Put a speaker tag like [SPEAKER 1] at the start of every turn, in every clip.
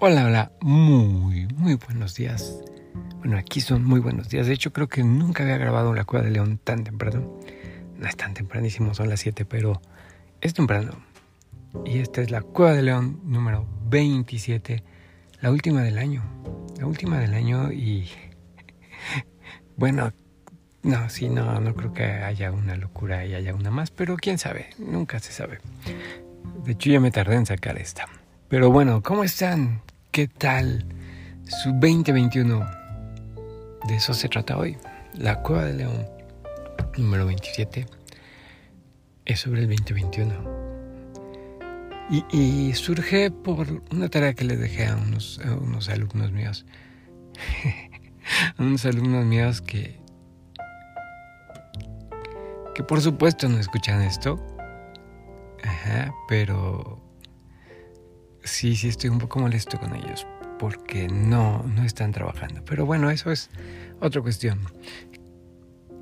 [SPEAKER 1] Hola, hola, muy, muy buenos días. Bueno, aquí son muy buenos días. De hecho, creo que nunca había grabado La Cueva de León tan temprano. No es tan tempranísimo, son las 7, pero es temprano. Y esta es La Cueva de León número 27, la última del año. La última del año y... Bueno, no, sí, no, no creo que haya una locura y haya una más, pero quién sabe, nunca se sabe. De hecho, ya me tardé en sacar esta. Pero bueno, ¿cómo están? ¿Qué tal su 2021? De eso se trata hoy. La Cueva de León, número 27, es sobre el 2021. Y, surge por una tarea que le dejé a unos, unos alumnos míos. a unos alumnos míos que, que por supuesto no escuchan esto. Ajá, pero sí, sí estoy un poco molesto con ellos porque no, no están trabajando. Pero bueno, eso es otra cuestión.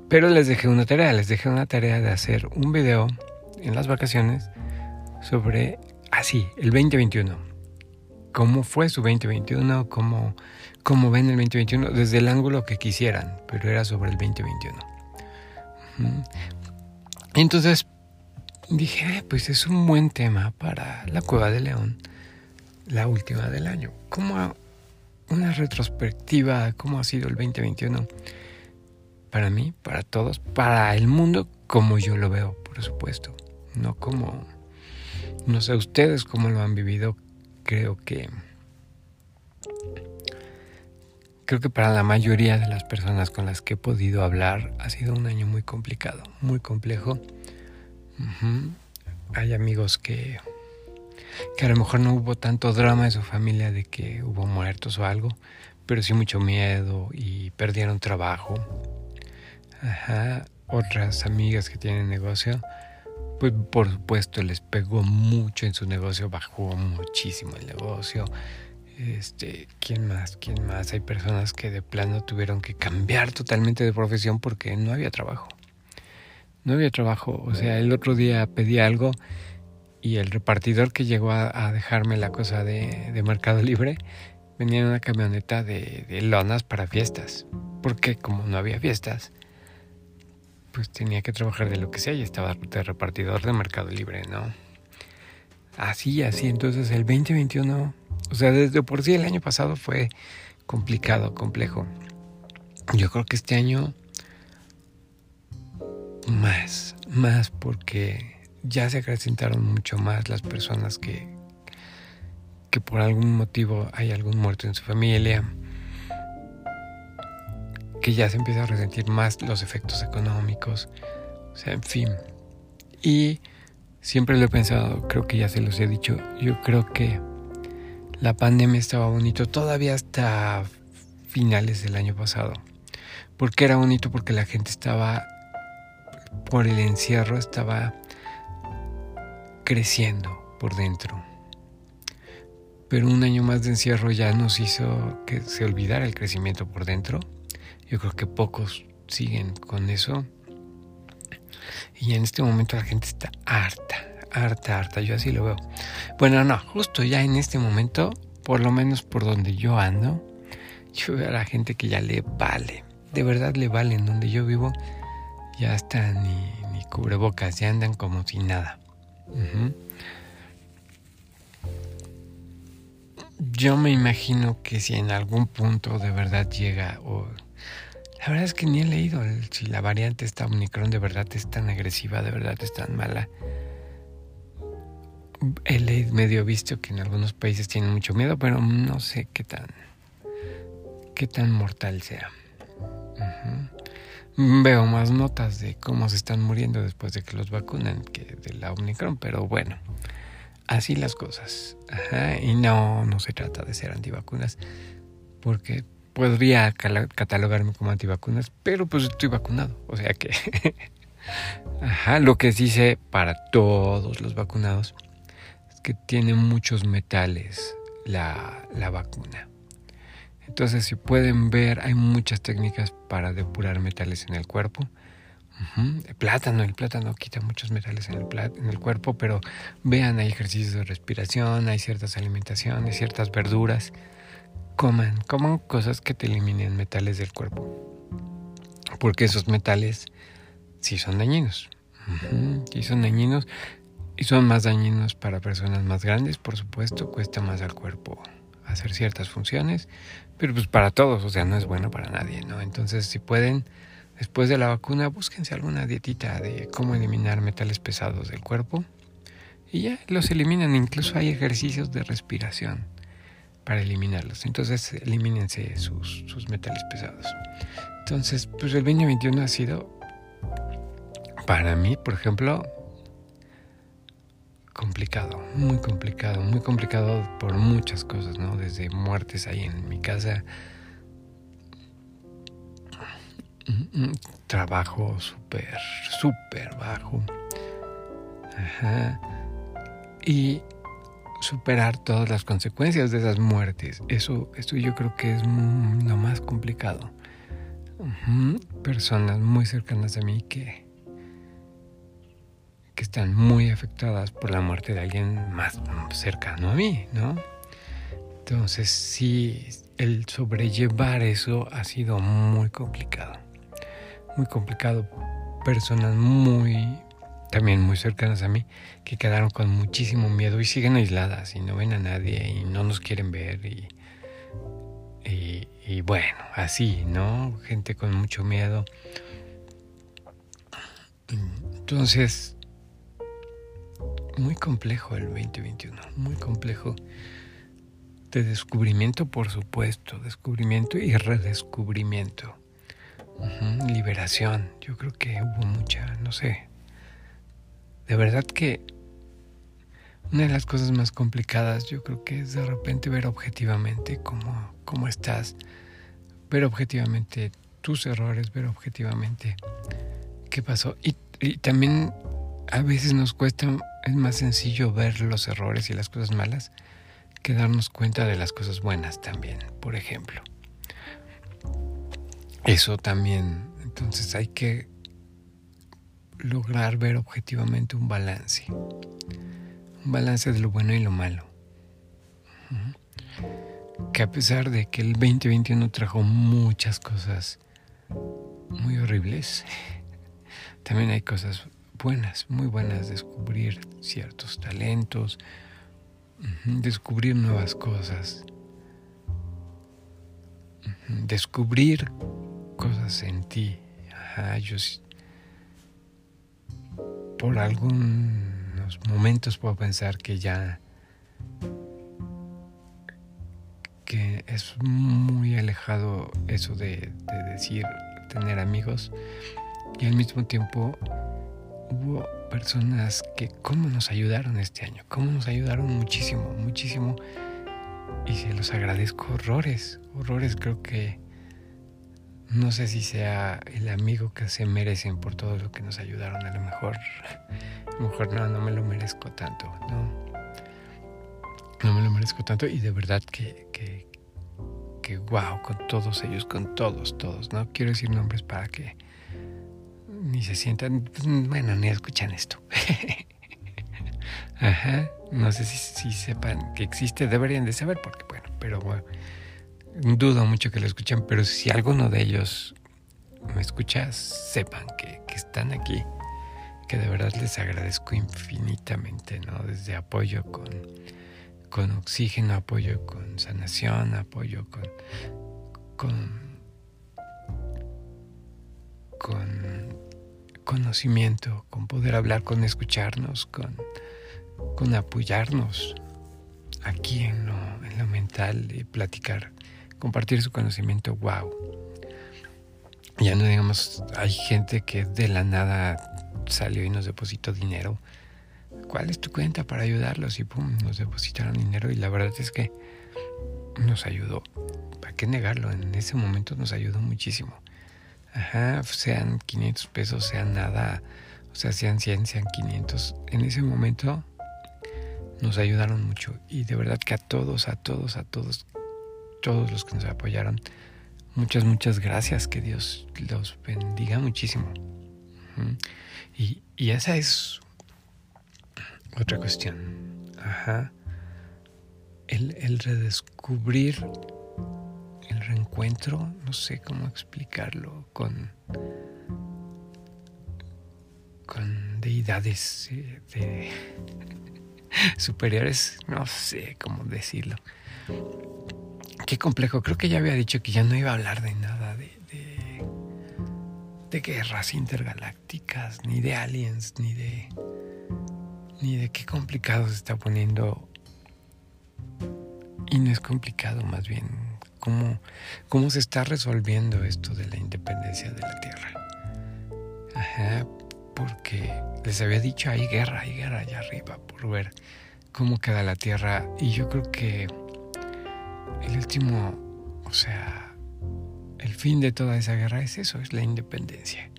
[SPEAKER 1] Pero les dejé una tarea, les dejé una tarea de hacer un video en las vacaciones sobre, así, el 2021. ¿Cómo fue su 2021? ¿Cómo, ¿Cómo ven el 2021? Desde el ángulo que quisieran, pero era sobre el 2021. Entonces dije, pues es un buen tema para la cueva de León la última del año. Como una retrospectiva, cómo ha sido el 2021 para mí, para todos, para el mundo, como yo lo veo, por supuesto. No como, no sé ustedes cómo lo han vivido. Creo que, creo que para la mayoría de las personas con las que he podido hablar ha sido un año muy complicado, muy complejo. Hay amigos que que a lo mejor no hubo tanto drama en su familia de que hubo muertos o algo, pero sí mucho miedo y perdieron trabajo. Ajá, otras amigas que tienen negocio, pues por supuesto les pegó mucho en su negocio, bajó muchísimo el negocio. Este, ¿quién más? ¿Quién más? Hay personas que de plano tuvieron que cambiar totalmente de profesión porque no había trabajo. No había trabajo, o sea, el otro día pedí algo y el repartidor que llegó a, dejarme la cosa de, Mercado Libre venía en una camioneta de, lonas para fiestas, porque como no había fiestas, pues tenía que trabajar de lo que sea y estaba de repartidor de Mercado Libre, ¿no? Así, así, entonces el 2021, o sea, desde por sí el año pasado fue complicado, complejo. Yo creo que este año más, más porque ya se acrecentaron mucho más las personas que, que por algún motivo hay algún muerto en su familia, que ya se empieza a resentir más los efectos económicos, o sea, en fin. Y siempre lo he pensado, creo que ya se los he dicho, yo creo que la pandemia estaba bonito todavía hasta finales del año pasado. ¿Por qué era bonito? Porque la gente estaba, por el encierro, estaba creciendo por dentro. Pero un año más de encierro ya nos hizo que se olvidara el crecimiento por dentro. Yo creo que pocos siguen con eso. Y en este momento la gente está harta, harta, harta. Yo así lo veo. Bueno, no, justo ya en este momento, por lo menos por donde yo ando, yo veo a la gente que ya le vale. De verdad le vale en donde yo vivo. Ya está ni, ni cubrebocas, ya andan como si nada. Yo me imagino que si en algún punto de verdad llega, o la verdad es que ni he leído si la variante esta Omicron de verdad es tan agresiva, de verdad es tan mala. He medio visto que en algunos países tienen mucho miedo, pero no sé qué tan, qué tan mortal sea. Veo más notas de cómo se están muriendo después de que los vacunan que de la Omicron, pero bueno, así las cosas. y no, no se trata de ser antivacunas, porque podría catalogarme como antivacunas, pero pues estoy vacunado, o sea que... Ajá, lo que dice para todos los vacunados es que tiene muchos metales la, la vacuna. Entonces, si pueden ver, hay muchas técnicas para depurar metales en el cuerpo, El plátano, el plátano quita muchos metales en el, en el cuerpo, pero vean, hay ejercicios de respiración, hay ciertas alimentaciones, ciertas verduras. Coman, coman cosas que te eliminen metales del cuerpo. Porque esos metales sí son dañinos. Sí son dañinos y son más dañinos para personas más grandes, por supuesto, cuesta más al cuerpo hacer ciertas funciones, pero pues para todos, o sea, no es bueno para nadie, ¿no? Entonces, si pueden, después de la vacuna, búsquense alguna dietita de cómo eliminar metales pesados del cuerpo y ya los eliminan, incluso hay ejercicios de respiración para eliminarlos. Entonces, elimínense sus, metales pesados. Entonces, pues el 2021 ha sido, para mí, por ejemplo, complicado, muy complicado, muy complicado por muchas cosas, ¿no? Desde muertes ahí en mi casa, trabajo súper, súper bajo. Ajá. Y superar todas las consecuencias de esas muertes. Eso, eso yo creo que es lo más complicado. Personas muy cercanas a mí que que están muy afectadas por la muerte de alguien más cercano a mí, ¿no? Entonces sí, el sobrellevar eso ha sido muy complicado. Muy complicado. Personas muy, también muy cercanas a mí, que quedaron con muchísimo miedo y siguen aisladas y no ven a nadie y no nos quieren ver y, y, y bueno, así, ¿no? Gente con mucho miedo. Entonces, muy complejo el 2021, muy complejo de descubrimiento, por supuesto, descubrimiento y redescubrimiento. Liberación, yo creo que hubo mucha, no sé. De verdad que una de las cosas más complicadas yo creo que es de repente ver objetivamente cómo, cómo estás, ver objetivamente tus errores, ver objetivamente qué pasó. Y, también a veces nos cuesta es más sencillo ver los errores y las cosas malas que darnos cuenta de las cosas buenas también, por ejemplo. Eso también, entonces hay que lograr ver objetivamente un balance, un balance de lo bueno y lo malo. Que a pesar de que el 2021 trajo muchas cosas muy horribles, también hay cosas buenas, muy buenas, descubrir ciertos talentos, descubrir nuevas cosas, descubrir cosas en ti. yo por algunos momentos puedo pensar que ya que es muy alejado eso de, de decir tener amigos y al mismo tiempo hubo personas que cómo nos ayudaron este año, cómo nos ayudaron muchísimo, muchísimo. Y se los agradezco horrores, horrores. Creo que no sé si sea el amigo que se merecen por todo lo que nos ayudaron, a lo mejor, a lo mejor no, no me lo merezco tanto, no, no me lo merezco tanto y de verdad que, que, que wow, con todos ellos, con todos, todos, no quiero decir nombres para que ni se sientan, pues, bueno, ni escuchan esto. Ajá, no sé si, sepan que existe, deberían de saber, porque bueno, pero bueno, dudo mucho que lo escuchen, pero si alguno de ellos me escucha, sepan que, que están aquí, que de verdad les agradezco infinitamente, ¿no? Desde apoyo con, con oxígeno, apoyo con sanación, apoyo con, con con conocimiento, con poder hablar, con escucharnos, con, con apoyarnos aquí en lo, en lo mental y platicar, compartir su conocimiento, wow. Ya no digamos, hay gente que de la nada salió y nos depositó dinero. ¿Cuál es tu cuenta para ayudarlos? Y pum, nos depositaron dinero y la verdad es que nos ayudó. ¿Para qué negarlo? En ese momento nos ayudó muchísimo. Ajá, sean 500 pesos, sean nada, o sea, sean 100, sean 500. En ese momento nos ayudaron mucho y de verdad que a todos, a todos, a todos, todos los que nos apoyaron, muchas, muchas gracias, que Dios los bendiga muchísimo. y, y, esa es otra cuestión. Ajá. El, el redescubrir reencuentro, no sé cómo explicarlo, con, con deidades eh, de, superiores, no sé cómo decirlo. Qué complejo, creo que ya había dicho que ya no iba a hablar de nada de, de, guerras intergalácticas, ni de aliens, ni de... ni de qué complicado se está poniendo. Y no es complicado, más bien, cómo, cómo se está resolviendo esto de la independencia de la Tierra. Ajá, porque les había dicho, hay guerra, hay guerra allá arriba por ver cómo queda la Tierra. Y yo creo que el último, o sea, el fin de toda esa guerra es eso, es la independencia.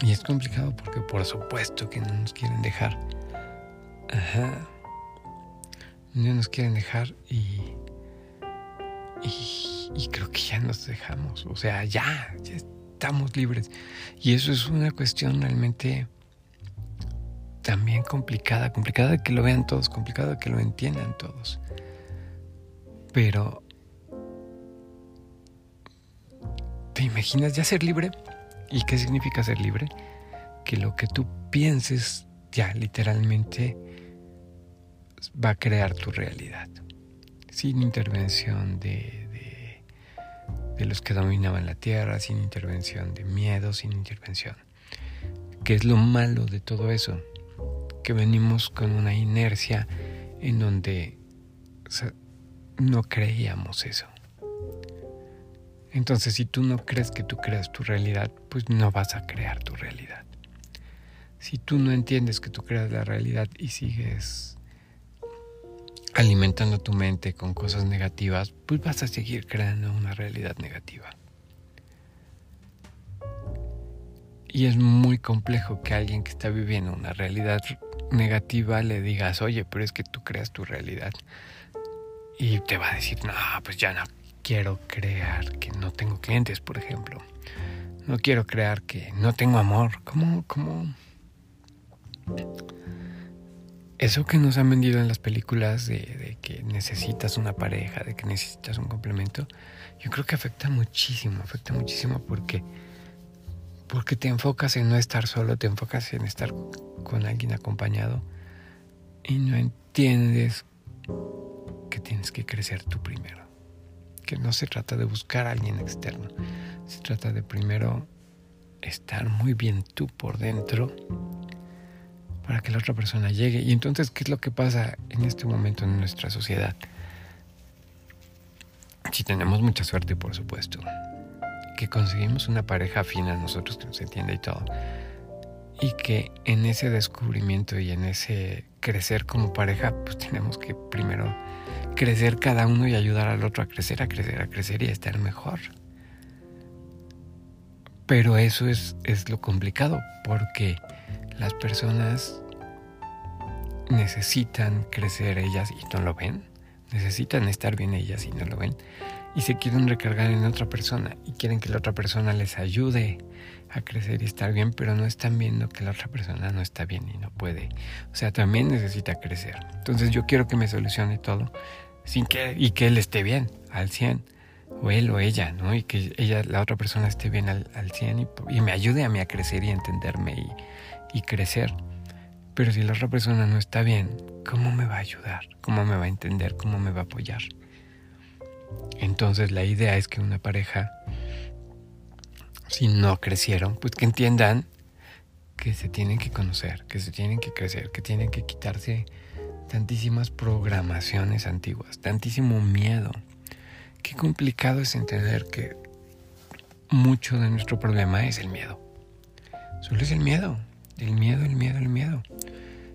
[SPEAKER 1] Y es complicado porque por supuesto que no nos quieren dejar. Ajá. No nos quieren dejar y, y, creo que ya nos dejamos. O sea, ya, ya estamos libres. Y eso es una cuestión realmente también complicada, complicada de que lo vean todos, complicada de que lo entiendan todos. Pero, ¿te imaginas ya ser libre? ¿Y qué significa ser libre? Que lo que tú pienses ya literalmente va a crear tu realidad, sin intervención de, de los que dominaban la tierra, sin intervención de miedo, sin intervención. ¿Qué es lo malo de todo eso? Que venimos con una inercia en donde no creíamos eso. Entonces, si tú no crees que tú creas tu realidad, pues no vas a crear tu realidad. Si tú no entiendes que tú creas la realidad y sigues alimentando tu mente con cosas negativas, pues vas a seguir creando una realidad negativa. Y es muy complejo que alguien que está viviendo una realidad negativa le digas, oye, pero es que tú creas tu realidad. Y te va a decir, no, pues ya no quiero crear que no tengo clientes, por ejemplo. No quiero crear que no tengo amor. ¿Cómo? ¿Cómo? Eso que nos han vendido en las películas de, que necesitas una pareja, de que necesitas un complemento, yo creo que afecta muchísimo, afecta muchísimo porque, porque te enfocas en no estar solo, te enfocas en estar con alguien acompañado y no entiendes que tienes que crecer tú primero. Que no se trata de buscar a alguien externo, se trata de primero estar muy bien tú por dentro para que la otra persona llegue. Y entonces, ¿qué es lo que pasa en este momento en nuestra sociedad? Si tenemos mucha suerte, por supuesto, que conseguimos una pareja fina a nosotros que nos entienda y todo, y que en ese descubrimiento y en ese crecer como pareja, pues tenemos que primero crecer cada uno y ayudar al otro a crecer, a crecer, a crecer y a estar mejor. Pero eso es, es lo complicado, porque las personas necesitan crecer ellas y no lo ven, necesitan estar bien ellas y no lo ven, y se quieren recargar en otra persona y quieren que la otra persona les ayude a crecer y estar bien, pero no están viendo que la otra persona no está bien y no puede. O sea, también necesita crecer. Entonces yo quiero que me solucione todo sin que y que él esté bien al 100 o él o ella, ¿no? Y que ella la otra persona esté bien al, al 100 y, y me ayude a mí a crecer y a entenderme y y crecer. Pero si la otra persona no está bien, ¿cómo me va a ayudar? ¿Cómo me va a entender? ¿Cómo me va a apoyar? Entonces la idea es que una pareja, si no crecieron, pues que entiendan que se tienen que conocer, que se tienen que crecer, que tienen que quitarse tantísimas programaciones antiguas, tantísimo miedo. Qué complicado es entender que mucho de nuestro problema es el miedo. Solo es el miedo. El miedo, el miedo, el miedo.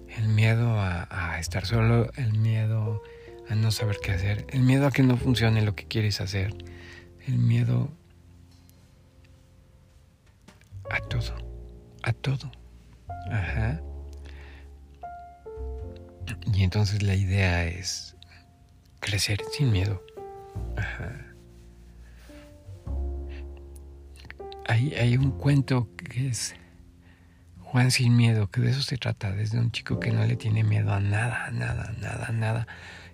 [SPEAKER 1] El miedo a, estar solo, el miedo a no saber qué hacer, el miedo a que no funcione lo que quieres hacer, el miedo a todo, a todo. Ajá. Y entonces la idea es crecer sin miedo. Ajá. hay, hay un cuento que es Juan sin miedo, que de eso se trata, desde un chico que no le tiene miedo a nada, nada, nada, nada.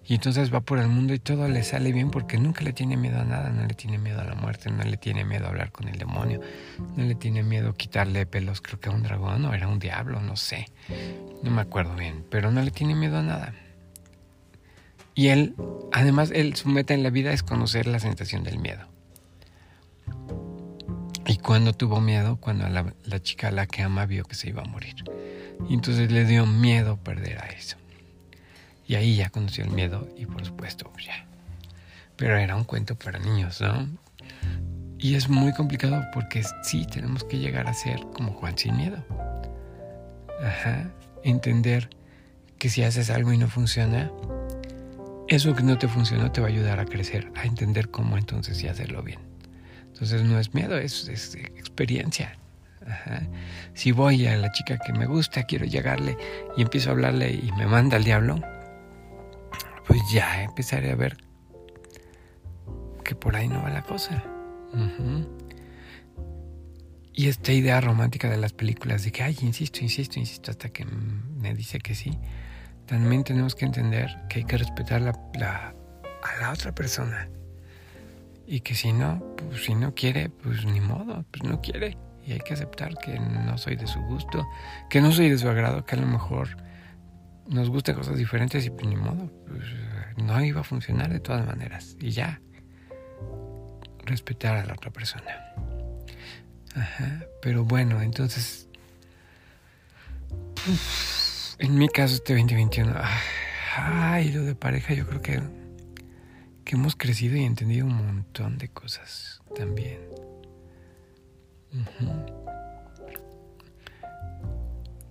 [SPEAKER 1] Y entonces va por el mundo y todo le sale bien porque nunca le tiene miedo a nada, no le tiene miedo a la muerte, no le tiene miedo a hablar con el demonio, no le tiene miedo a quitarle pelos, creo que a un dragón o era un diablo, no sé, no me acuerdo bien, pero no le tiene miedo a nada. Y él, además, él, su meta en la vida es conocer la sensación del miedo. Y cuando tuvo miedo, cuando la, la, chica a la que ama vio que se iba a morir. Y entonces le dio miedo perder a eso. Y ahí ya conoció el miedo y por supuesto ya. Pero era un cuento para niños, ¿no? Y es muy complicado porque sí tenemos que llegar a ser como Juan sin miedo. Ajá. Entender que si haces algo y no funciona, eso que no te funcionó te va a ayudar a crecer, a entender cómo entonces sí hacerlo bien. Entonces no es miedo, es, experiencia. Si voy a la chica que me gusta, quiero llegarle y empiezo a hablarle y me manda al diablo, pues ya empezaré a ver que por ahí no va la cosa. Y esta idea romántica de las películas de que, ay, insisto, insisto, insisto, hasta que me dice que sí, también tenemos que entender que hay que respetar la, a la otra persona. Y que si no, pues si no quiere, pues ni modo, pues no quiere. Y hay que aceptar que no soy de su gusto, que no soy de su agrado, que a lo mejor nos gustan cosas diferentes y pues ni modo, pues no iba a funcionar de todas maneras. Y ya, respetar a la otra persona. Ajá, pero bueno, entonces, en mi caso este 2021, ay, lo de pareja yo creo que, que hemos crecido y entendido un montón de cosas también.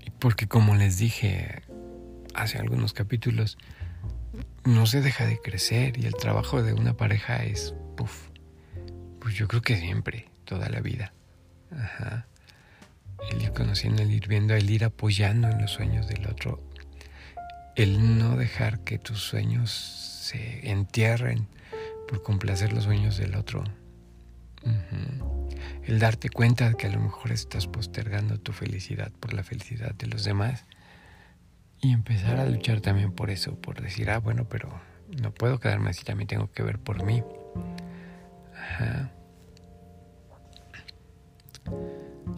[SPEAKER 1] Y porque como les dije, hace algunos capítulos, no se deja de crecer y el trabajo de una pareja es, puff, pues yo creo que siempre, toda la vida. Ajá. El ir conociendo, el ir viendo, el ir apoyando en los sueños del otro. El no dejar que tus sueños se entierren por complacer los sueños del otro. El darte cuenta de que a lo mejor estás postergando tu felicidad por la felicidad de los demás y empezar a luchar también por eso, por decir, ah, bueno, pero no puedo quedarme así, también tengo que ver por mí. Ajá.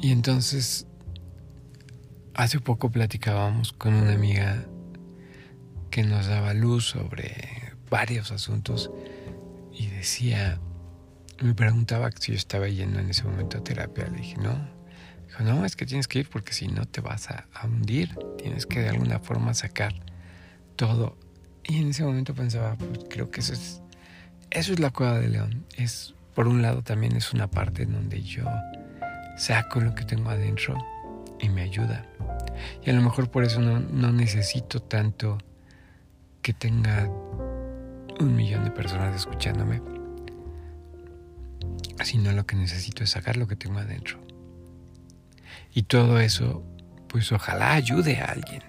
[SPEAKER 1] Y entonces, hace poco platicábamos con una amiga que nos daba luz sobre varios asuntos y decía, me preguntaba si yo estaba yendo en ese momento a terapia. Le dije, no, Dijo, no, es que tienes que ir porque si no te vas a, hundir. Tienes que de alguna forma sacar todo. Y en ese momento pensaba, pues creo que eso es, eso es la cueva de león. Es, por un lado también es una parte en donde yo saco lo que tengo adentro y me ayuda. Y a lo mejor por eso no, no necesito tanto que tenga un millón de personas escuchándome, sino lo que necesito es sacar lo que tengo adentro. Y todo eso, pues ojalá ayude a alguien.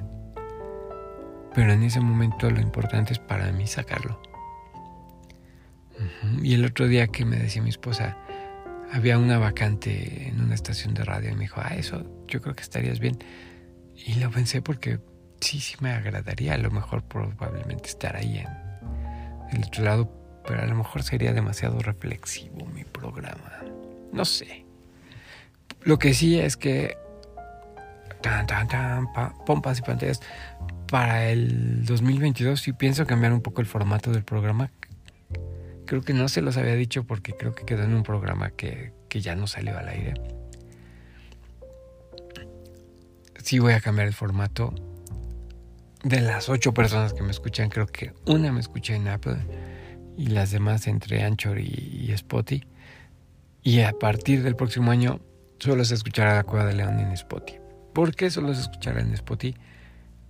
[SPEAKER 1] Pero en ese momento lo importante es para mí sacarlo. Y el otro día que me decía mi esposa, había una vacante en una estación de radio y me dijo, ah, eso yo creo que estarías bien. Y lo pensé porque sí, sí me agradaría a lo mejor probablemente estar ahí en el otro lado, pero a lo mejor sería demasiado reflexivo mi programa. No sé. Lo que sí es que tan, tan, tan, pompas y pantallas. Para el 2022 sí pienso cambiar un poco el formato del programa. Creo que no se los había dicho porque creo que quedó en un programa que, que ya no salió al aire. Sí voy a cambiar el formato. De las ocho personas que me escuchan, creo que una me escucha en Apple y las demás entre Anchor y, y Spotify. Y a partir del próximo año solo se escuchará la Cueva de León en Spotify. ¿Por qué solo se escuchará en Spotify?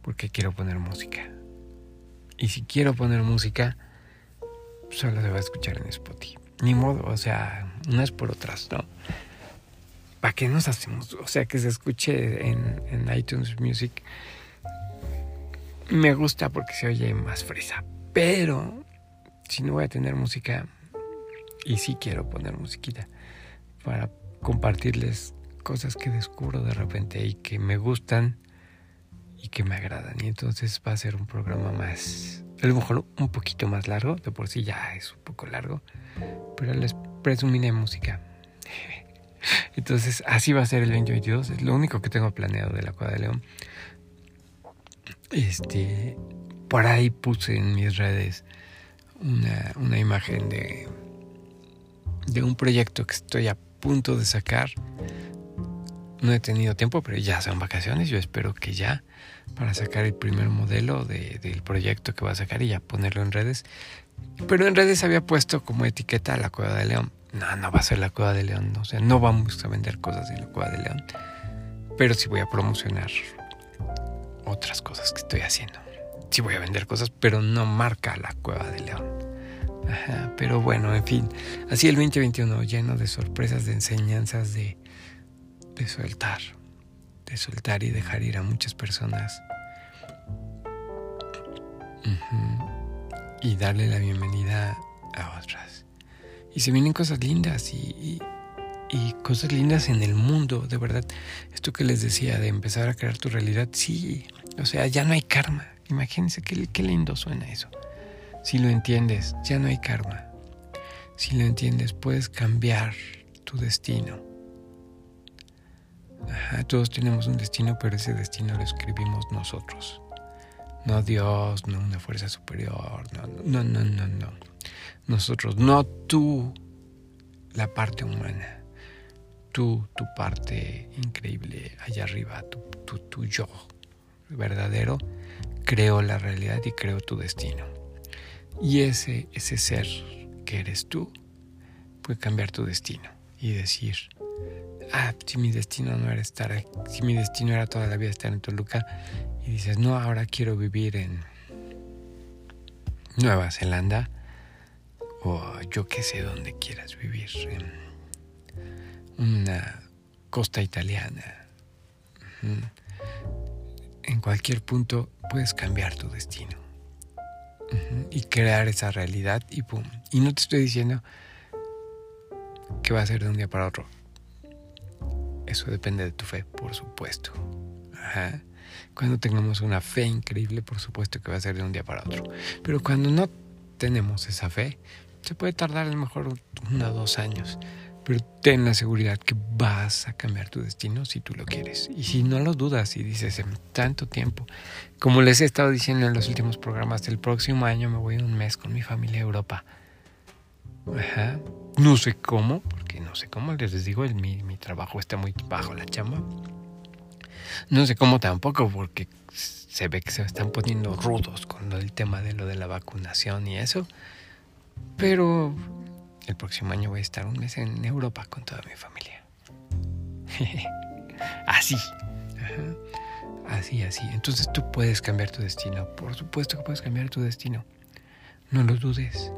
[SPEAKER 1] Porque quiero poner música. Y si quiero poner música, solo se va a escuchar en Spotify. Ni modo, o sea, unas por otras, ¿no? ¿Para qué nos hacemos? O sea, que se escuche en, en iTunes Music. Me gusta porque se oye más fresa. Pero, si no voy a tener música, y sí quiero poner musiquita, para compartirles cosas que descubro de repente y que me gustan y que me agradan. Y entonces va a ser un programa más, a lo mejor un poquito más largo, de por sí ya es un poco largo, pero les presumiré música. Entonces así va a ser el 2022, es lo único que tengo planeado de la Cueva de León. Este, por ahí puse en mis redes una, una imagen de, de un proyecto que estoy a punto de sacar. No he tenido tiempo, pero ya son vacaciones. Yo espero que ya para sacar el primer modelo del proyecto que va a sacar y ya ponerlo en redes. Pero en redes había puesto como etiqueta la Cueva de León. No, no va a ser la Cueva de León. O sea, no vamos a vender cosas en la Cueva de León. Pero sí voy a promocionar otras cosas que estoy haciendo. Sí voy a vender cosas, pero no marca la Cueva de León. Pero bueno, en fin. Así el 2021 lleno de sorpresas, de enseñanzas, de, de soltar de soltar y dejar ir a muchas personas. Y darle la bienvenida a otras. Y se vienen cosas lindas y, y, cosas lindas en el mundo, de verdad. Esto que les decía de empezar a crear tu realidad, sí. O sea, ya no hay karma. Imagínense qué, qué lindo suena eso. Si lo entiendes, ya no hay karma. Si lo entiendes, puedes cambiar tu destino todos tenemos un destino, pero ese destino lo escribimos nosotros. No Dios, no una fuerza superior, no, no, no, no, no. Nosotros, no tú, la parte humana. Tú, tu parte increíble allá arriba, tu, tu, tu yo verdadero, creo la realidad y creo tu destino. Y ese, ese ser que eres tú puede cambiar tu destino y decir, ah, si mi destino no era estar, si mi destino era toda la vida estar en Toluca, y dices, no, ahora quiero vivir en Nueva Zelanda, o yo qué sé dónde quieras vivir, en una costa italiana. En cualquier punto puedes cambiar tu destino y crear esa realidad y pum. Y no te estoy diciendo que va a ser de un día para otro eso depende de tu fe, por supuesto. Cuando tengamos una fe increíble, por supuesto que va a ser de un día para otro. Pero cuando no tenemos esa fe, se puede tardar a lo mejor uno o dos años. Pero ten la seguridad que vas a cambiar tu destino si tú lo quieres. Y si no lo dudas y dices en tanto tiempo, como les he estado diciendo en los últimos programas, el próximo año me voy un mes con mi familia a Europa. Ajá. No sé cómo, porque no sé cómo, les digo, el, mi, mi trabajo está muy bajo la chamba. No sé cómo tampoco, porque se ve que se están poniendo rudos con el tema de lo de la vacunación y eso. Pero el próximo año voy a estar un mes en Europa con toda mi familia. así. Así, así. Entonces tú puedes cambiar tu destino. Por supuesto que puedes cambiar tu destino. No lo dudes.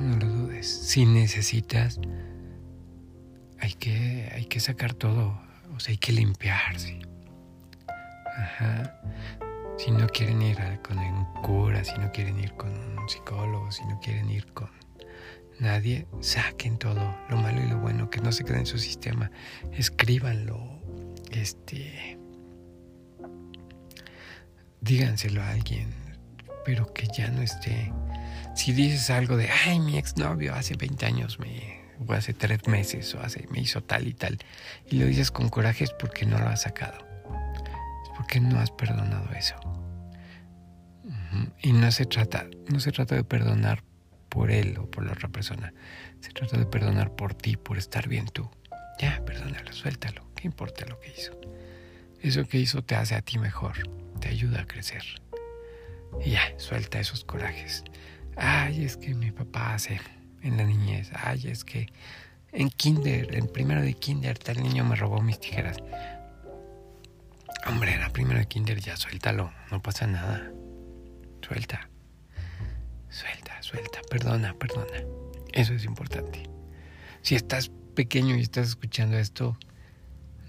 [SPEAKER 1] No lo dudes. Si necesitas, hay que, hay que sacar todo. O sea, hay que limpiarse. Ajá. Si no quieren ir con un cura, si no quieren ir con un psicólogo, si no quieren ir con nadie, saquen todo, lo malo y lo bueno, que no se quede en su sistema. Escríbanlo. Este. Díganselo a alguien, pero que ya no esté si dices algo de, ay, mi exnovio hace 20 años me, o hace 3 meses, o hace, me hizo tal y tal, y lo dices con coraje es porque no lo has sacado. Es porque no has perdonado eso. Y no se trata, no se trata de perdonar por él o por la otra persona. Se trata de perdonar por ti, por estar bien tú. Ya, perdónalo, suéltalo. ¿Qué importa lo que hizo? Eso que hizo te hace a ti mejor, te ayuda a crecer. Y ya, suelta esos corajes ay, es que mi papá hace en la niñez, ay, es que en kinder, en primero de kinder, tal niño me robó mis tijeras. Hombre, era primero de kinder, ya suéltalo, no pasa nada. Suelta, suelta, suelta, perdona, perdona. Eso es importante. Si estás pequeño y estás escuchando esto,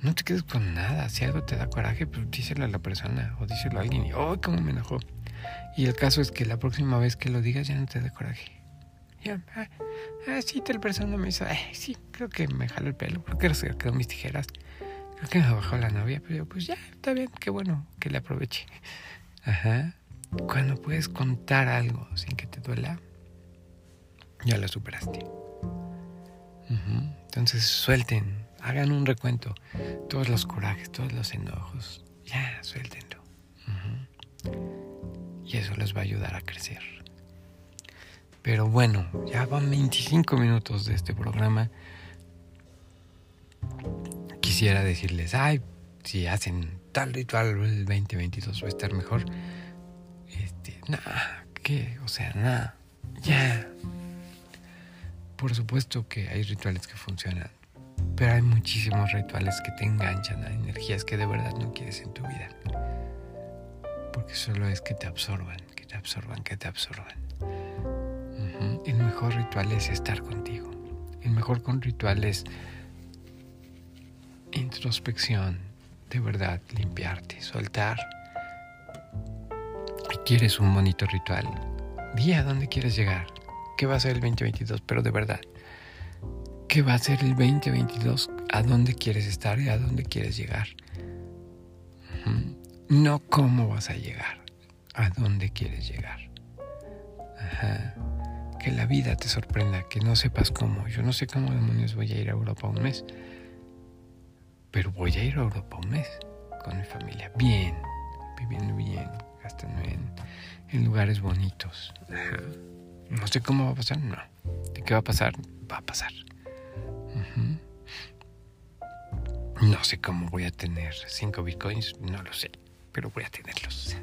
[SPEAKER 1] no te quedes con nada. Si algo te da coraje, pues díselo a la persona o díselo a alguien y, oh, cómo me enojó. Y el caso es que la próxima vez que lo digas ya no te dé coraje. Ya, ah, Ah, sí, tal persona me hizo, eh, sí, creo que me jaló el pelo, creo que se quedó mis tijeras, que me bajó la novia, pero pues ya, está bien, qué bueno que le aproveche. Ajá. Cuando puedes contar algo sin que te duela, ya lo superaste. Entonces suelten, hagan un recuento, todos los corajes, todos los enojos, ya, suéltenlo. Y eso les va a ayudar a crecer. Pero bueno, ya van 25 minutos de este programa. Quisiera decirles, ay, si hacen tal ritual el 2022 va a estar mejor. Este, nada, ¿qué? O sea, nada, ya. Por supuesto que hay rituales que funcionan, pero hay muchísimos rituales que te enganchan a energías que de verdad no quieres en tu vida. Porque solo es que te absorban, que te absorban, que te absorban. El mejor ritual es estar contigo. El mejor con ritual es introspección, de verdad, limpiarte, soltar. Quieres un bonito ritual. Di a dónde quieres llegar. ¿Qué va a ser el 2022? Pero de verdad, ¿qué va a ser el 2022? ¿A dónde quieres estar y a dónde quieres llegar? No cómo vas a llegar, a dónde quieres llegar. Ajá. Que la vida te sorprenda, que no sepas cómo. Yo no sé cómo demonios voy a ir a Europa un mes, pero voy a ir a Europa un mes con mi familia, bien, viviendo bien, gastando en, en lugares bonitos. Ajá. No sé cómo va a pasar, no. ¿De qué va a pasar? Va a pasar. No sé cómo voy a tener cinco bitcoins, no lo sé pero voy a tenerlos.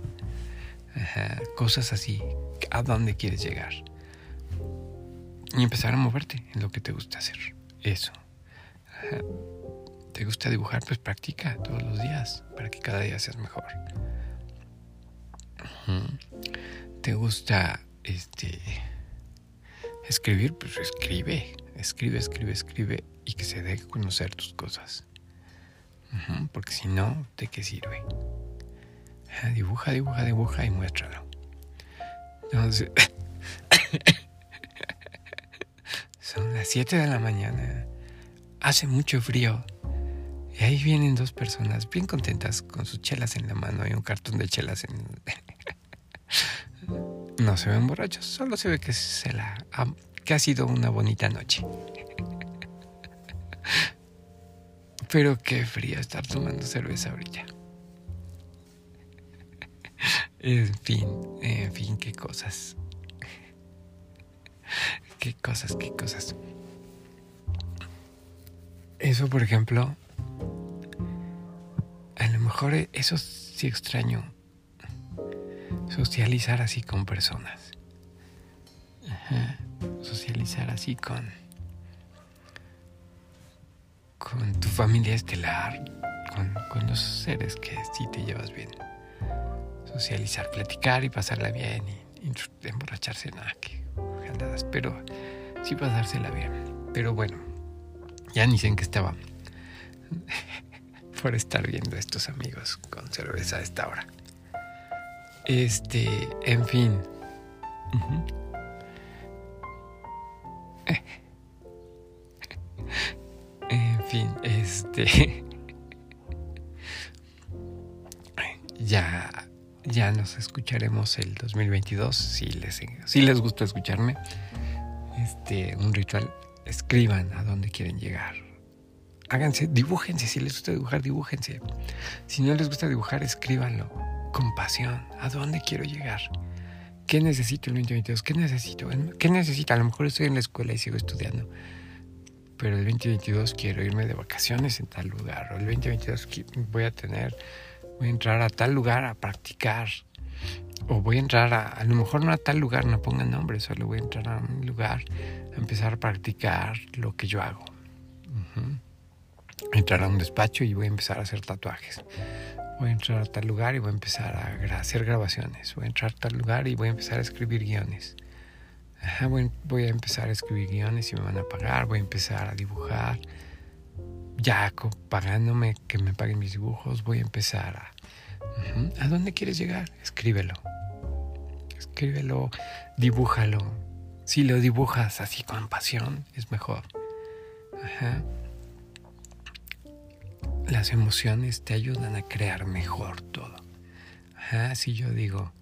[SPEAKER 1] Cosas así. ¿A dónde quieres llegar? Y empezar a moverte en lo que te gusta hacer. Eso. ¿Te gusta dibujar? Pues practica todos los días para que cada día seas mejor. ¿Te gusta este escribir? Pues escribe. Escribe, escribe, escribe y que se deje conocer tus cosas. Porque si no, ¿de qué sirve? dibuja, dibuja, dibuja y muéstralo. Entonces, son las 7 de la mañana, hace mucho frío. Y ahí vienen dos personas bien contentas con sus chelas en la mano y un cartón de chelas en... no se ven borrachos, solo se ve que, se la, que ha sido una bonita noche. Pero qué frío estar tomando cerveza ahorita. En fin, en fin, qué cosas. Qué cosas, qué cosas. Eso, por ejemplo, a lo mejor eso sí extraño. Socializar así con personas. Socializar así con. con tu familia estelar. Con, con los seres que sí te llevas bien socializar, platicar y pasarla bien y, emborracharse, nada, que pero sí pasársela bien. Pero bueno, ya ni sé en qué estaba por estar viendo a estos amigos con cerveza a esta hora. Este, en fin. en fin, este. ya ya nos escucharemos el 2022 si les, si les gusta escucharme. Este, un ritual, escriban a dónde quieren llegar. Háganse, dibújense, si les gusta dibujar, dibújense. Si no les gusta dibujar, escríbanlo con pasión. ¿A dónde quiero llegar? ¿Qué necesito el 2022? ¿Qué necesito? ¿Qué necesito? A lo mejor estoy en la escuela y sigo estudiando. Pero el 2022 quiero irme de vacaciones en tal lugar. O el 2022 voy a tener voy a entrar a tal lugar a practicar. O voy a entrar a, a lo mejor no a tal lugar, no pongan nombre, solo voy a entrar a un lugar a empezar a practicar lo que yo hago. Entrar a un despacho y voy a empezar a hacer tatuajes. Voy a entrar a tal lugar y voy a empezar a hacer grabaciones. Voy a entrar a tal lugar y voy a empezar a escribir guiones. voy, a empezar a escribir guiones y me van a pagar. Voy a empezar a dibujar ya pagándome que me paguen mis dibujos, voy a empezar a... ¿A dónde quieres llegar? Escríbelo. Escríbelo, dibújalo. Si lo dibujas así con pasión, es mejor. Ajá. Las emociones te ayudan a crear mejor todo. Ajá, si yo digo,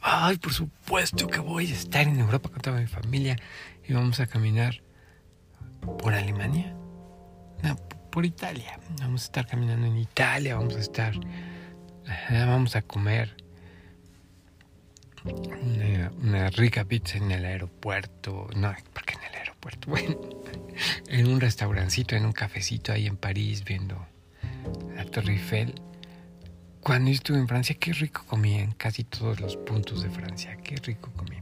[SPEAKER 1] ay, por supuesto que voy a estar en Europa con toda mi familia y vamos a caminar por Alemania. No, por Italia. Vamos a estar caminando en Italia, vamos a estar, vamos a comer una, rica pizza en el aeropuerto. No, porque en el aeropuerto? Bueno, en un restaurancito, en un cafecito ahí en París, viendo la Torre Eiffel. Cuando estuve en Francia, qué rico comí en casi todos los puntos de Francia. Qué rico comí.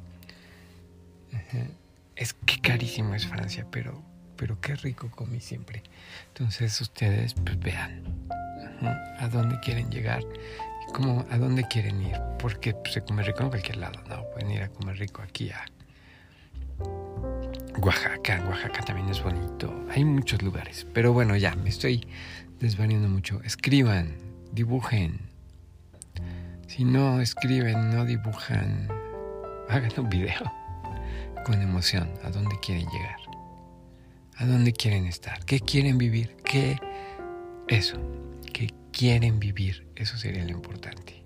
[SPEAKER 1] Es que carísimo es Francia, pero, pero qué rico comí siempre. Entonces ustedes pues vean a dónde quieren llegar como a dónde quieren ir, porque pues, se come rico en cualquier lado, ¿no? Pueden ir a comer rico aquí a Oaxaca, Oaxaca también es bonito, hay muchos lugares, pero bueno, ya me estoy desvariando mucho. Escriban, dibujen. Si no escriben, no dibujan, hagan un video con emoción, a dónde quieren llegar, a dónde quieren estar, qué quieren vivir, qué eso quieren vivir, eso sería lo importante.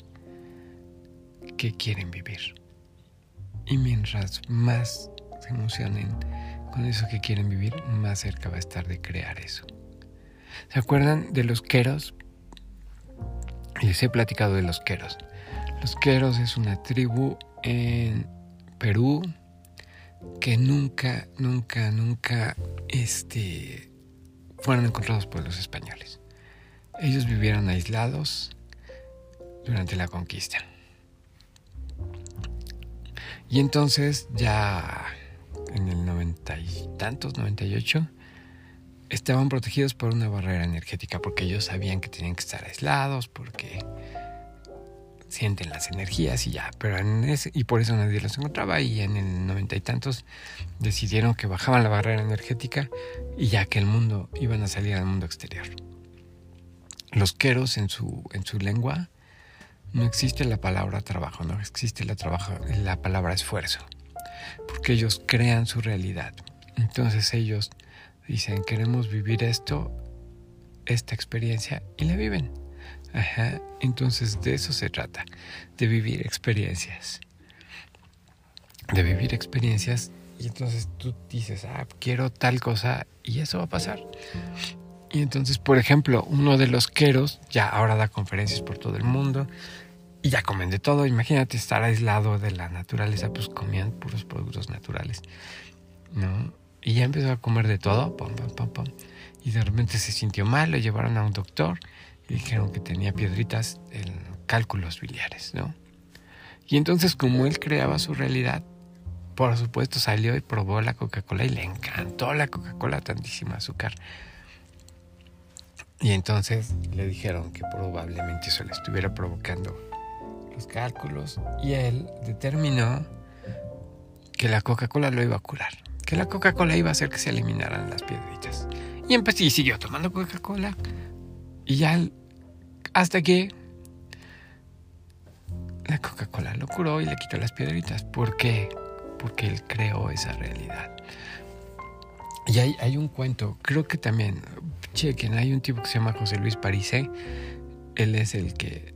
[SPEAKER 1] ¿Qué quieren vivir? Y mientras más se emocionen con eso que quieren vivir, más cerca va a estar de crear eso. ¿Se acuerdan de los queros? Les he platicado de los queros. Los queros es una tribu en Perú que nunca, nunca, nunca este, fueron encontrados por los españoles. Ellos vivieron aislados durante la conquista. Y entonces ya en el noventa y tantos, 98, estaban protegidos por una barrera energética porque ellos sabían que tenían que estar aislados, porque sienten las energías y ya, pero en ese, y por eso nadie los encontraba y en el noventa y tantos decidieron que bajaban la barrera energética y ya que el mundo iban a salir al mundo exterior. Los queros en su, en su lengua no existe la palabra trabajo, no existe la, trabajo, la palabra esfuerzo, porque ellos crean su realidad. Entonces ellos dicen, queremos vivir esto, esta experiencia, y la viven. Ajá. Entonces de eso se trata, de vivir experiencias. De vivir experiencias y entonces tú dices, ah, quiero tal cosa y eso va a pasar. Y entonces, por ejemplo, uno de los queros ya ahora da conferencias por todo el mundo y ya comen de todo. Imagínate estar aislado de la naturaleza, pues comían puros productos naturales, ¿no? Y ya empezó a comer de todo, pum, Y de repente se sintió mal, lo llevaron a un doctor y dijeron que tenía piedritas en cálculos biliares, ¿no? Y entonces, como él creaba su realidad, por supuesto salió y probó la Coca-Cola y le encantó la Coca-Cola, tantísima azúcar. Y entonces le dijeron que probablemente eso le estuviera provocando los cálculos y él determinó que la Coca-Cola lo iba a curar, que la Coca-Cola iba a hacer que se eliminaran las piedritas. Y empecé y siguió tomando Coca-Cola y ya hasta que la Coca-Cola lo curó y le quitó las piedritas. ¿Por qué? Porque él creó esa realidad. Y hay, hay un cuento, creo que también, chequen, hay un tipo que se llama José Luis Parise, él es el que,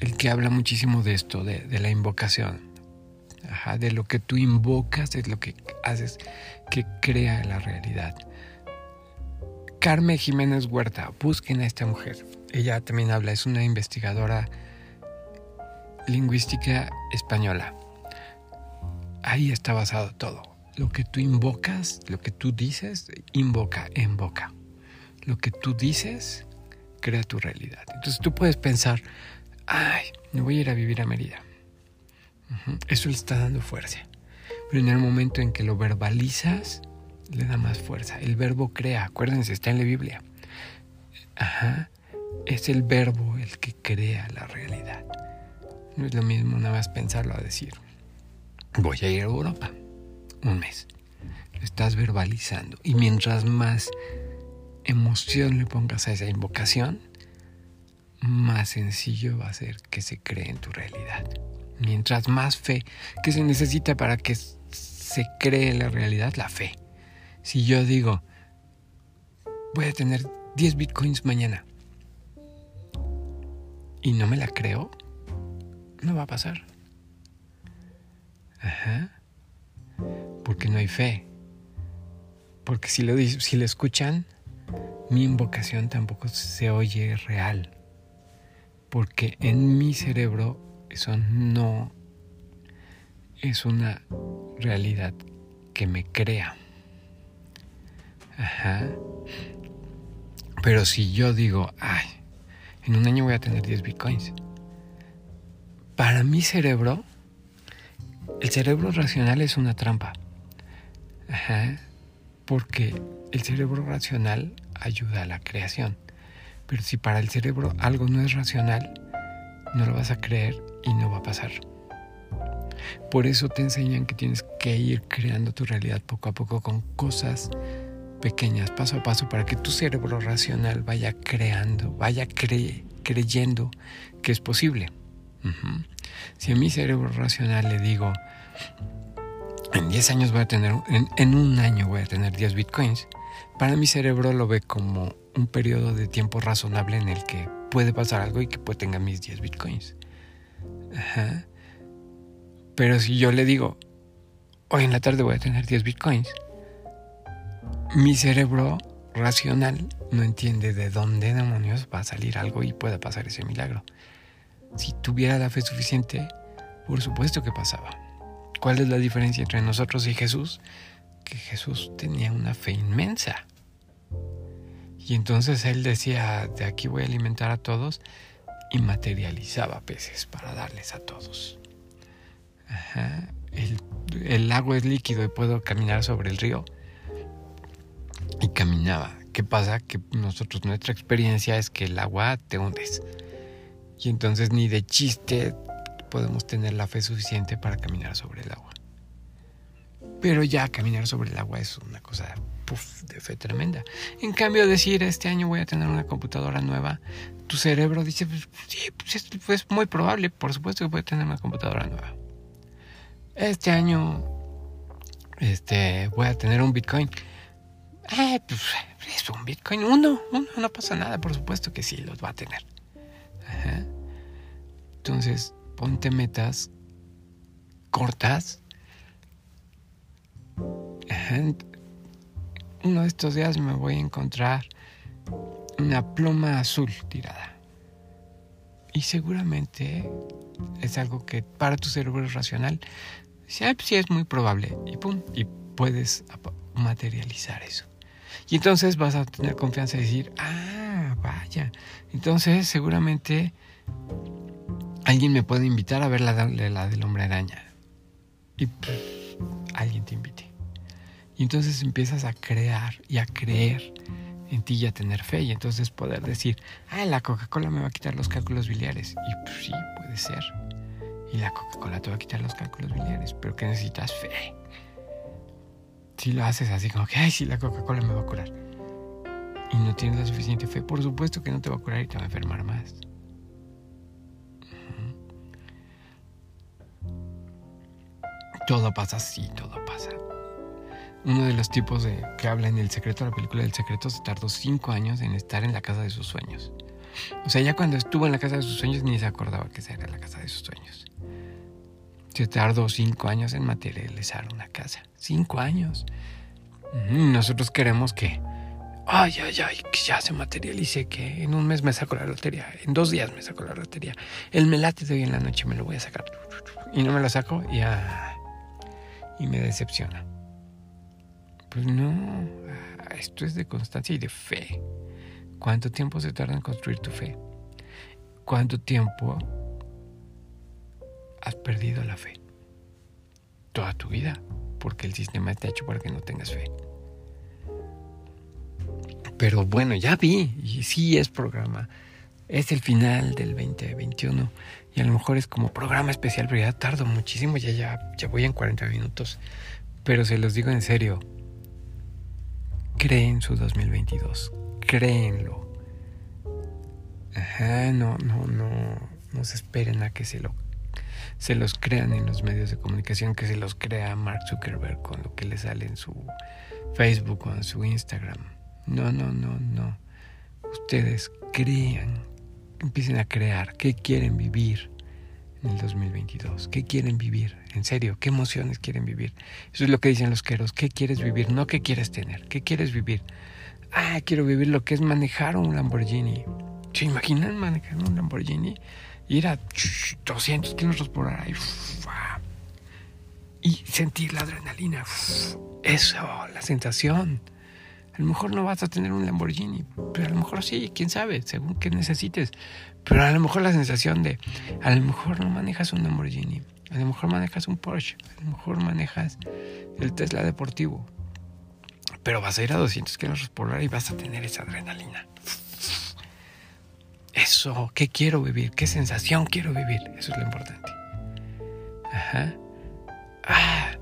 [SPEAKER 1] el que habla muchísimo de esto, de, la invocación. De lo que tú invocas es lo que haces que crea la realidad. Carmen Jiménez Huerta, busquen a esta mujer. Ella también habla, es una investigadora lingüística española. Ahí está basado todo lo que tú invocas, lo que tú dices, invoca en boca. Lo que tú dices, crea tu realidad. Entonces tú puedes pensar, ay, me voy a ir a vivir a Mérida. Eso le está dando fuerza. Pero en el momento en que lo verbalizas, le da más fuerza. El verbo crea, acuérdense, está en la Biblia. Ajá. Es el verbo el que crea la realidad. No es lo mismo nada más pensarlo a decir, voy a ir a Europa un mes. Lo estás verbalizando. Y mientras más emoción le pongas a esa invocación, más sencillo va a ser que se cree en tu realidad. Mientras más fe que se necesita para que se cree la realidad, la fe. Si yo digo, voy a tener 10 bitcoins mañana y no me la creo, no va a pasar. Ajá. Porque no hay fe. Porque si lo, si lo escuchan, mi invocación tampoco se oye real. Porque en mi cerebro eso no es una realidad que me crea. Ajá. Pero si yo digo, ay, en un año voy a tener 10 bitcoins. Para mi cerebro, el cerebro racional es una trampa. Ajá. Porque el cerebro racional ayuda a la creación. Pero si para el cerebro algo no es racional, no lo vas a creer y no va a pasar. Por eso te enseñan que tienes que ir creando tu realidad poco a poco con cosas pequeñas, paso a paso, para que tu cerebro racional vaya creando, vaya creyendo que es posible. Si a mi cerebro racional le digo, en 10 años voy a tener, en, en, un año voy a tener 10 bitcoins, para mi cerebro lo ve como un periodo de tiempo razonable en el que puede pasar algo y que puede tenga mis 10 bitcoins. Ajá. Pero si yo le digo, hoy en la tarde voy a tener 10 bitcoins, mi cerebro racional no entiende de dónde demonios va a salir algo y pueda pasar ese milagro. Si tuviera la fe suficiente, por supuesto que pasaba. ¿Cuál es la diferencia entre nosotros y Jesús? Que Jesús tenía una fe inmensa. Y entonces él decía, de aquí voy a alimentar a todos y materializaba peces para darles a todos. El, el lago es líquido y puedo caminar sobre el río. Y caminaba. ¿Qué pasa? Que nosotros, nuestra experiencia es que el agua te hundes. Y entonces ni de chiste podemos tener la fe suficiente para caminar sobre el agua. Pero ya caminar sobre el agua es una cosa de fe tremenda. En cambio, decir este año voy a tener una computadora nueva, tu cerebro dice, pues, sí, pues es, pues, muy probable, por supuesto que voy a tener una computadora nueva. Este año este, voy a tener un Bitcoin. Eh, pues es un Bitcoin, uno, uno, no pasa nada, por supuesto que sí, los va a tener. Entonces, ponte metas cortas. Uno de estos días me voy a encontrar una pluma azul tirada. Y seguramente es algo que para tu cerebro racional sí, sí es muy probable. Y pum, y puedes materializar eso. Y entonces vas a tener confianza y decir, ah, vaya. Entonces seguramente alguien me puede invitar a ver la, la del hombre araña. Y alguien te invite. Y entonces empiezas a crear y a creer en ti y a tener fe. Y entonces poder decir, ah, la Coca-Cola me va a quitar los cálculos biliares. Y pues sí, puede ser. Y la Coca-Cola te va a quitar los cálculos biliares. Pero que necesitas fe. Si lo haces así como que, ay, sí, la Coca-Cola me va a curar. Y no tienes la suficiente fe, por supuesto que no te va a curar y te va a enfermar más. Todo pasa así, todo pasa. Uno de los tipos de, que habla en El Secreto, la película del Secreto, se tardó cinco años en estar en la casa de sus sueños. O sea, ya cuando estuvo en la casa de sus sueños ni se acordaba que esa era la casa de sus sueños. Se tardó cinco años en materializar una casa. Cinco años. Nosotros queremos que, ay, ay, ay, que ya se materialice, que en un mes me saco la lotería, en dos días me saco la lotería. El melate de hoy en la noche me lo voy a sacar. Y no me lo saco y, y me decepciona. Pues no, esto es de constancia y de fe. ¿Cuánto tiempo se tarda en construir tu fe? ¿Cuánto tiempo has perdido la fe. Toda tu vida, porque el sistema está hecho para que no tengas fe. Pero bueno, ya vi, y sí es programa. Es el final del 2021 y a lo mejor es como programa especial, pero ya tardo muchísimo, ya, ya, ya voy en 40 minutos. Pero se los digo en serio, creen su 2022, créenlo. Ajá, no, no, no, no se esperen a que se lo se los crean en los medios de comunicación, que se los crea Mark Zuckerberg con lo que le sale en su Facebook o en su Instagram. No, no, no, no. Ustedes crean, empiecen a crear qué quieren vivir en el 2022, qué quieren vivir, en serio, qué emociones quieren vivir. Eso es lo que dicen los queros, qué quieres vivir, no qué quieres tener, qué quieres vivir. Ah, quiero vivir lo que es manejar un Lamborghini. ¿Se imaginan manejar un Lamborghini? Ir a 200 kilómetros por hora y, sentir la adrenalina. Eso, la sensación. A lo mejor no vas a tener un Lamborghini, pero a lo mejor sí, quién sabe, según que necesites. Pero a lo mejor la sensación de, a lo mejor no manejas un Lamborghini, a lo mejor manejas un Porsche, a lo mejor manejas el Tesla deportivo, pero vas a ir a 200 kilómetros por hora y vas a tener esa adrenalina. Eso, ¿qué quiero vivir? ¿Qué sensación quiero vivir? Eso es lo importante. Ajá. Ah,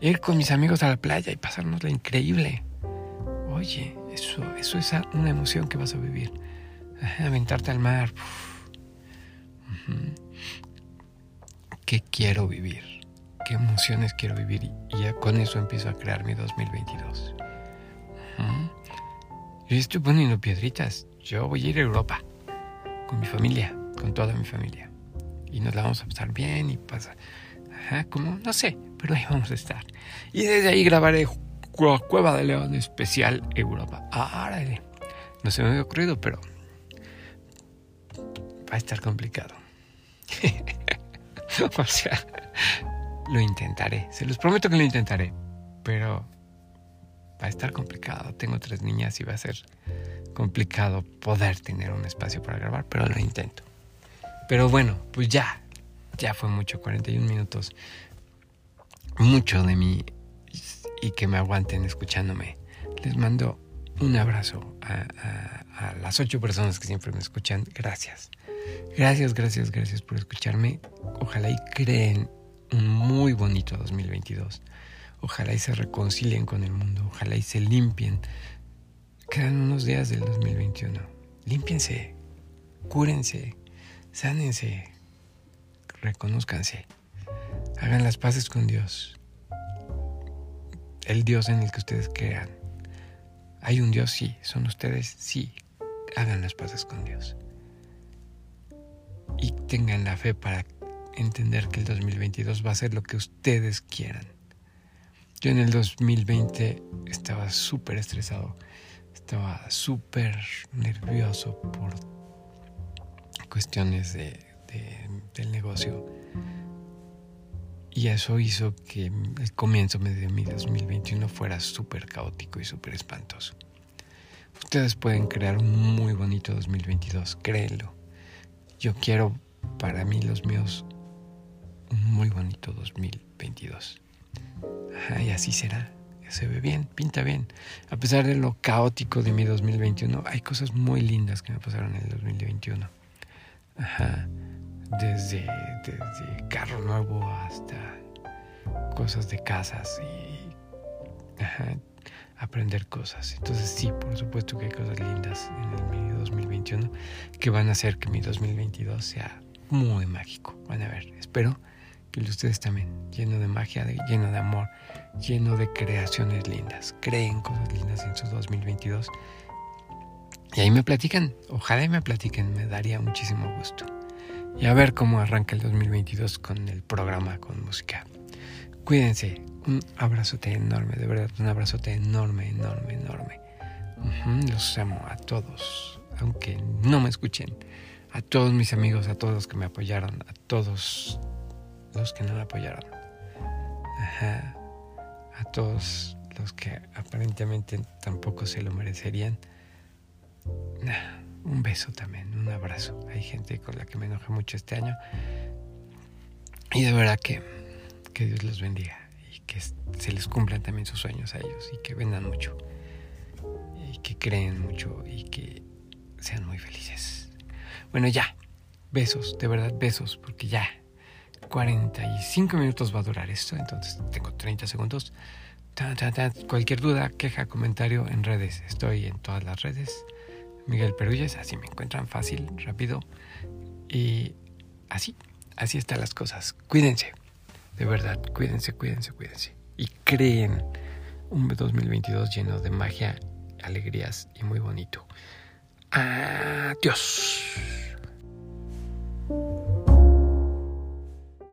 [SPEAKER 1] ir con mis amigos a la playa y pasárnosla increíble. Oye, eso, eso es una emoción que vas a vivir. Aventarte al mar. ¿Qué quiero vivir? ¿Qué emociones quiero vivir? Y ya con eso empiezo a crear mi 2022. Yo estoy poniendo piedritas. Yo voy a ir a Europa con mi familia, con toda mi familia. Y nos la vamos a pasar bien y pasa. Ajá, como, no sé, pero ahí vamos a estar. Y desde ahí grabaré Cueva de León especial Europa. Árale. No se me había ocurrido, pero va a estar complicado. o sea, lo intentaré. Se los prometo que lo intentaré. Pero va a estar complicado. Tengo tres niñas y va a ser complicado poder tener un espacio para grabar, pero lo intento. Pero bueno, pues ya, ya fue mucho, 41 minutos. Mucho de mí y que me aguanten escuchándome. Les mando un abrazo a, las ocho personas que siempre me escuchan. Gracias. Gracias, gracias, gracias por escucharme. Ojalá y creen un muy bonito 2022. Ojalá y se reconcilien con el mundo. Ojalá y se limpien Quedan unos días del 2021. Límpiense, cúrense, sánense, reconózcanse, hagan las paces con Dios. El Dios en el que ustedes crean. Hay un Dios, sí. Son ustedes, sí. Hagan las paces con Dios. Y tengan la fe para entender que el 2022 va a ser lo que ustedes quieran. Yo en el 2020 estaba súper estresado estaba súper nervioso por cuestiones de, del negocio. Y eso hizo que el comienzo de mi 2021 fuera súper caótico y súper espantoso. Ustedes pueden crear un muy bonito 2022, créelo. Yo quiero para mí los míos un muy bonito 2022. y así será se ve bien, pinta bien. A pesar de lo caótico de mi 2021, hay cosas muy lindas que me pasaron en el 2021. Ajá. Desde, desde carro nuevo hasta cosas de casas y aprender cosas. Entonces sí, por supuesto que hay cosas lindas en el mi 2021 que van a hacer que mi 2022 sea muy mágico. Van a ver, espero que ustedes también, lleno de magia, lleno de amor, lleno de creaciones lindas. Creen cosas lindas en su 2022. Y ahí me platican, ojalá y me platiquen, me daría muchísimo gusto. Y a ver cómo arranca el 2022 con el programa, con música. Cuídense, un abrazote enorme, de verdad, un abrazote enorme, enorme, enorme. los amo a todos, aunque no me escuchen. A todos mis amigos, a todos los que me apoyaron, a todos los que no me apoyaron. Ajá a todos los que aparentemente tampoco se lo merecerían. Un beso también, un abrazo. Hay gente con la que me enojé mucho este año. Y de verdad que, que Dios los bendiga y que se les cumplan también sus sueños a ellos y que vendan mucho y que creen mucho y que sean muy felices. Bueno, ya, besos, de verdad, besos, porque ya 45 minutos va a durar esto, entonces tengo 30 segundos. Cualquier duda, queja, comentario en redes. Estoy en todas las redes. Miguel Perulles, así me encuentran fácil, rápido. Y así, así están las cosas. Cuídense, de verdad, cuídense, cuídense, cuídense. Y creen un 2022 lleno de magia, alegrías y muy bonito. Adiós.